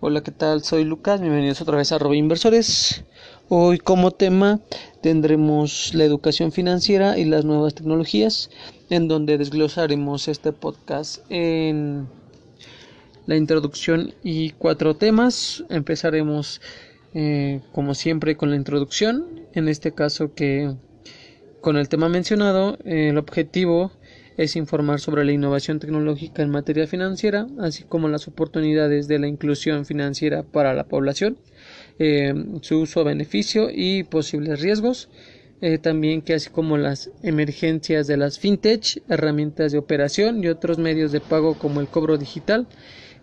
Hola, ¿qué tal? Soy Lucas, bienvenidos otra vez a Robo Inversores. Hoy como tema tendremos la educación financiera y las nuevas tecnologías, en donde desglosaremos este podcast en la introducción y cuatro temas. Empezaremos eh, como siempre con la introducción, en este caso que con el tema mencionado, el objetivo es informar sobre la innovación tecnológica en materia financiera, así como las oportunidades de la inclusión financiera para la población, eh, su uso, beneficio y posibles riesgos. Eh, también que así como las emergencias de las fintech, herramientas de operación y otros medios de pago como el cobro digital,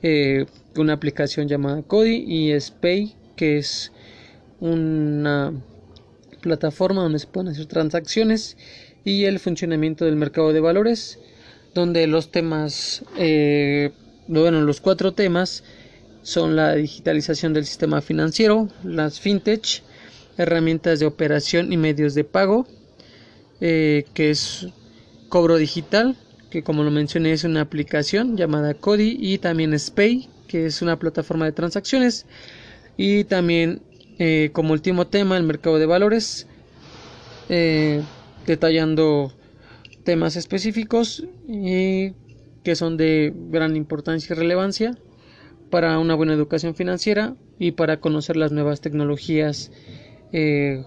eh, una aplicación llamada Cody y Spay, que es una plataforma donde se pueden hacer transacciones y el funcionamiento del mercado de valores, donde los temas, eh, bueno, los cuatro temas son la digitalización del sistema financiero, las fintech, herramientas de operación y medios de pago, eh, que es cobro digital, que como lo mencioné es una aplicación llamada Cody y también Spay, que es una plataforma de transacciones, y también eh, como último tema el mercado de valores. Eh, detallando temas específicos y que son de gran importancia y relevancia para una buena educación financiera y para conocer las nuevas tecnologías eh,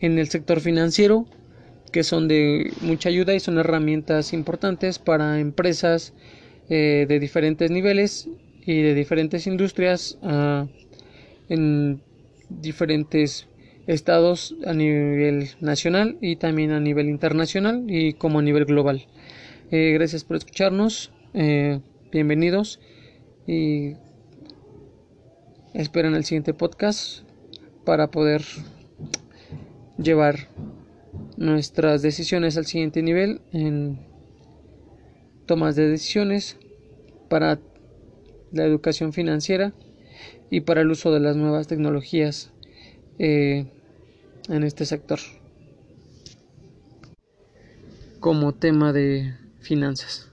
en el sector financiero que son de mucha ayuda y son herramientas importantes para empresas eh, de diferentes niveles y de diferentes industrias uh, en diferentes estados a nivel nacional y también a nivel internacional y como a nivel global. Eh, gracias por escucharnos, eh, bienvenidos y esperen el siguiente podcast para poder llevar nuestras decisiones al siguiente nivel en tomas de decisiones para la educación financiera y para el uso de las nuevas tecnologías eh, en este sector como tema de finanzas.